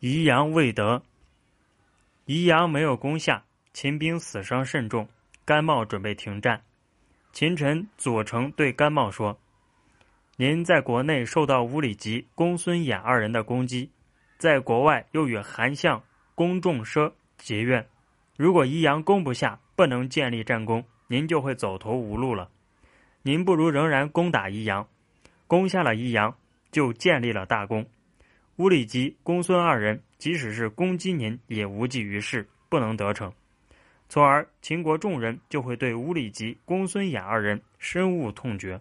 宜阳未得。宜阳没有攻下，秦兵死伤甚重，甘茂准备停战。秦臣左丞对甘茂说：“您在国内受到乌里吉、公孙衍二人的攻击，在国外又与韩相公仲奢结怨，如果宜阳攻不下，不能建立战功，您就会走投无路了。您不如仍然攻打宜阳，攻下了宜阳，就建立了大功。”乌里吉、公孙二人，即使是攻击您，也无济于事，不能得逞。从而秦国众人就会对乌里吉、公孙衍二人深恶痛绝。